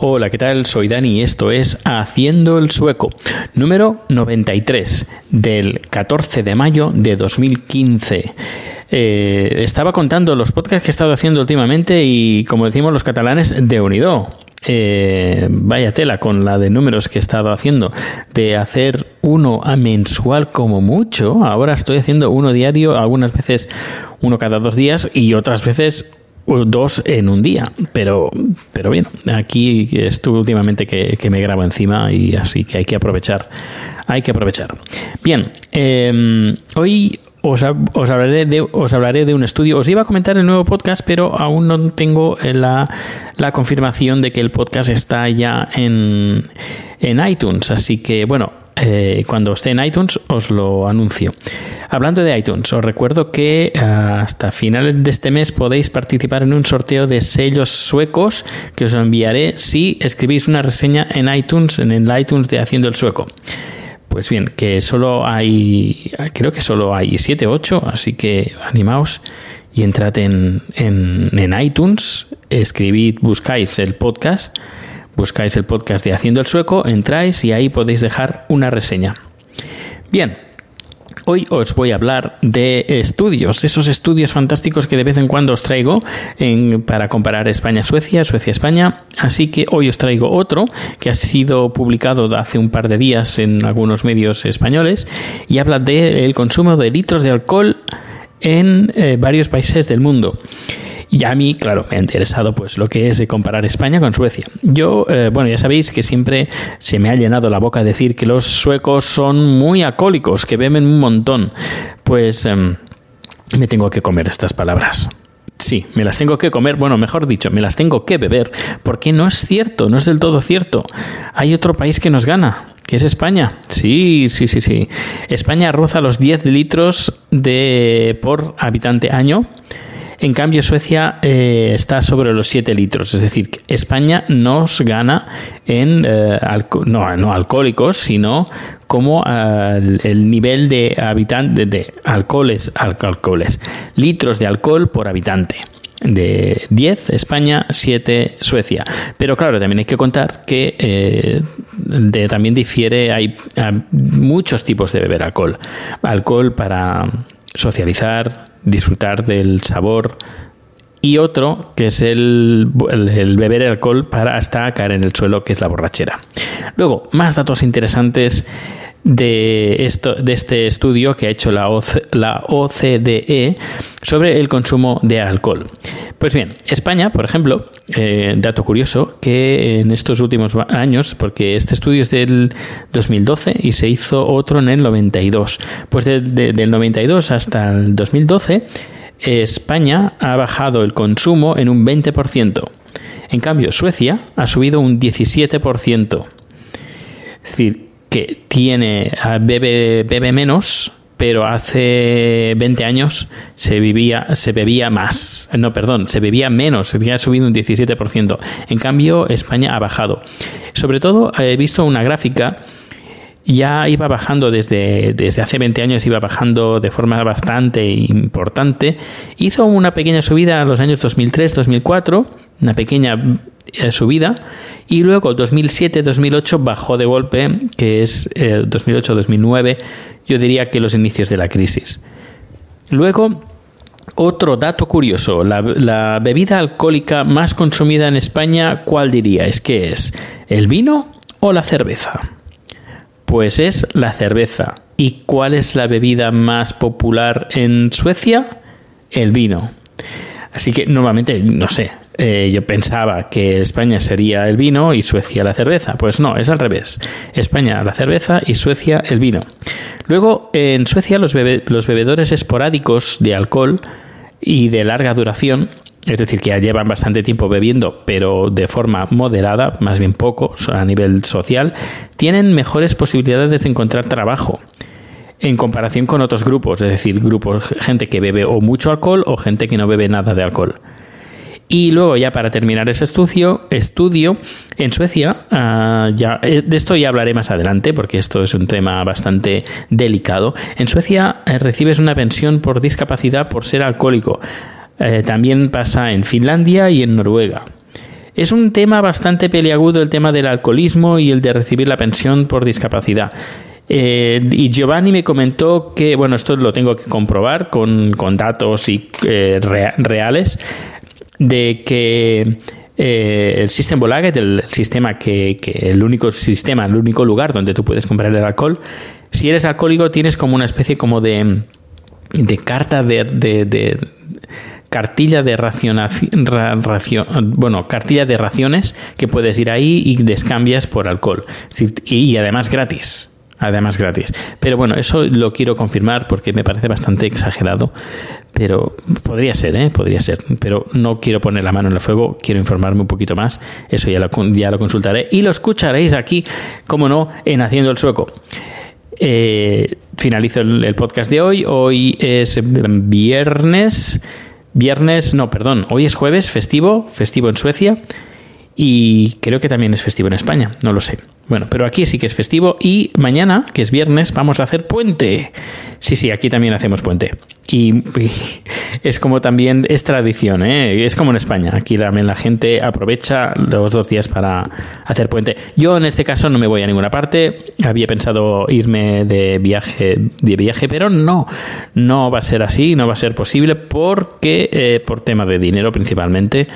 Hola, ¿qué tal? Soy Dani esto es Haciendo el Sueco, número 93, del 14 de mayo de 2015. Eh, estaba contando los podcasts que he estado haciendo últimamente y, como decimos los catalanes, de unido. Eh, vaya tela con la de números que he estado haciendo. De hacer uno a mensual como mucho ahora estoy haciendo uno diario algunas veces uno cada dos días y otras veces dos en un día. Pero pero bien aquí estuve últimamente que, me grabo encima y así que hay que aprovechar hay que aprovechar. Bien eh, hoy os, os, hablaré de, os hablaré de un estudio. Os iba a comentar el nuevo podcast, pero aún no tengo la, la confirmación de que el podcast está ya en, en iTunes. Así que, bueno, eh, cuando esté en iTunes os lo anuncio. Hablando de iTunes, os recuerdo que hasta finales de este mes podéis participar en un sorteo de sellos suecos que os enviaré si escribís una reseña en iTunes, en el iTunes de Haciendo el Sueco. Pues bien, que solo hay, creo que solo hay 7 o 8, así que animaos y entrad en, en, en, iTunes, escribid, buscáis el podcast, buscáis el podcast de Haciendo el Sueco, entráis y ahí podéis dejar una reseña. Bien, Hoy os voy a hablar de estudios, esos estudios fantásticos que de vez en cuando os traigo en, para comparar España-Suecia, Suecia-España. Así que hoy os traigo otro que ha sido publicado hace un par de días en algunos medios españoles y habla del consumo de litros de alcohol en eh, varios países del mundo. Y a mí, claro, me ha interesado pues lo que es comparar España con Suecia. Yo, eh, bueno, ya sabéis que siempre se me ha llenado la boca decir que los suecos son muy alcohólicos, que beben un montón. Pues eh, me tengo que comer estas palabras. Sí, me las tengo que comer, bueno, mejor dicho, me las tengo que beber, porque no es cierto, no es del todo cierto. Hay otro país que nos gana, que es España. Sí, sí, sí, sí. España roza los 10 litros de por habitante año. En cambio, Suecia eh, está sobre los 7 litros. Es decir, España nos gana en eh, no, no, alcohólicos, sino como uh, el nivel de habitante de alcoholes, alcoholes, litros de alcohol por habitante de 10 España, 7 Suecia. Pero claro, también hay que contar que eh, también difiere, hay, muchos tipos de beber alcohol. Alcohol para socializar, disfrutar del sabor y otro que es el, el, beber alcohol para hasta caer en el suelo, que es la borrachera. Luego, más datos interesantes de, esto, de este estudio que ha hecho la, OC, la OCDE sobre el consumo de alcohol. Pues bien, España, por ejemplo, eh, dato curioso, que en estos últimos años, porque este estudio es del 2012 y se hizo otro en el 92, pues de, de, del 92 hasta el 2012, España ha bajado el consumo en un 20%. En cambio, Suecia ha subido un 17%. Es decir, que tiene bebe, bebe menos, pero hace 20 años se vivía se bebía más. No, perdón, se bebía menos, ya ha subido un 17%. En cambio, España ha bajado. Sobre todo he visto una gráfica ya iba bajando desde, desde hace 20 años, iba bajando de forma bastante importante. Hizo una pequeña subida en los años 2003-2004, una pequeña eh, subida, y luego 2007-2008 bajó de golpe, que es 2008-2009, eh, yo diría que los inicios de la crisis. Luego, otro dato curioso, la, la, bebida alcohólica más consumida en España, ¿cuál diría? ¿Es que es el vino o la cerveza? Pues es la cerveza. ¿Y cuál es la bebida más popular en Suecia? El vino. Así que normalmente, no sé, eh, yo pensaba que España sería el vino y Suecia la cerveza. Pues no, es al revés. España la cerveza y Suecia el vino. Luego, en Suecia los, los bebedores esporádicos de alcohol y de larga duración es decir, que llevan bastante tiempo bebiendo, pero de forma moderada, más bien poco, a nivel social, tienen mejores posibilidades de encontrar trabajo en comparación con otros grupos, es decir, grupos, gente que bebe o mucho alcohol o gente que no bebe nada de alcohol. Y luego ya para terminar ese estudio, estudio en Suecia, ah, ya, eh, de esto ya hablaré más adelante porque esto es un tema bastante delicado. En Suecia eh, recibes una pensión por discapacidad por ser alcohólico. Eh, también pasa en Finlandia y en Noruega. Es un tema bastante peliagudo el tema del alcoholismo y el de recibir la pensión por discapacidad. Eh, y Giovanni me comentó que, bueno, esto lo tengo que comprobar con, datos y, eh, reales, de que el sistema Bolaget, el sistema que, el único sistema, el único lugar donde tú puedes comprar el alcohol, si eres alcohólico tienes como una especie como de, de carta de cartilla de racionación, bueno, cartilla de raciones que puedes ir ahí y descambias por alcohol. Y además gratis. Además gratis. Pero bueno, eso lo quiero confirmar porque me parece bastante exagerado. Pero podría ser, ¿eh? Podría ser. Pero no quiero poner la mano en el fuego, quiero informarme un poquito más. Eso ya lo, ya lo consultaré. Y lo escucharéis aquí, como no, en Haciendo el Sueco. Eh, finalizo el podcast de hoy. Hoy es viernes Viernes, no, perdón, hoy es jueves, festivo, festivo en Suecia y creo que también es festivo en España, no lo sé. Bueno, pero aquí sí que es festivo y mañana, que es viernes, vamos a hacer puente. Sí, sí, aquí también hacemos puente. Y, es como también, es tradición, ¿eh? es como en España. Aquí también la gente aprovecha los dos días para hacer puente. Yo en este caso no me voy a ninguna parte. Había pensado irme de viaje, de viaje pero no, no va a ser así, no va a ser posible porque, eh, por tema de dinero principalmente,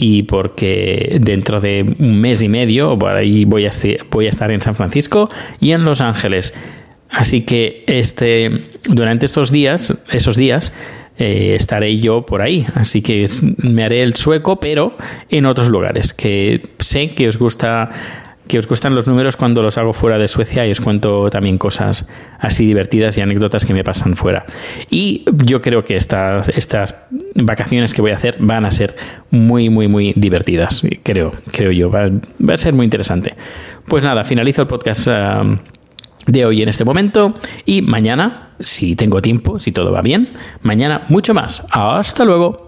y porque dentro de un mes y medio ahí voy a, voy a estar en San Francisco y en Los Ángeles. Así que este, durante estos días, esos días, eh, estaré yo por ahí. Así que me haré el sueco, pero en otros lugares, que sé que os gusta que os gustan los números cuando los hago fuera de Suecia y os cuento también cosas así divertidas y anécdotas que me pasan fuera. Y yo creo que estas, estas vacaciones que voy a hacer van a ser muy, muy, muy divertidas. Creo, creo yo. Va, a ser muy interesante. Pues nada, finalizo el podcast. De hoy en este momento y mañana, si tengo tiempo, si todo va bien, mañana mucho más. Hasta luego.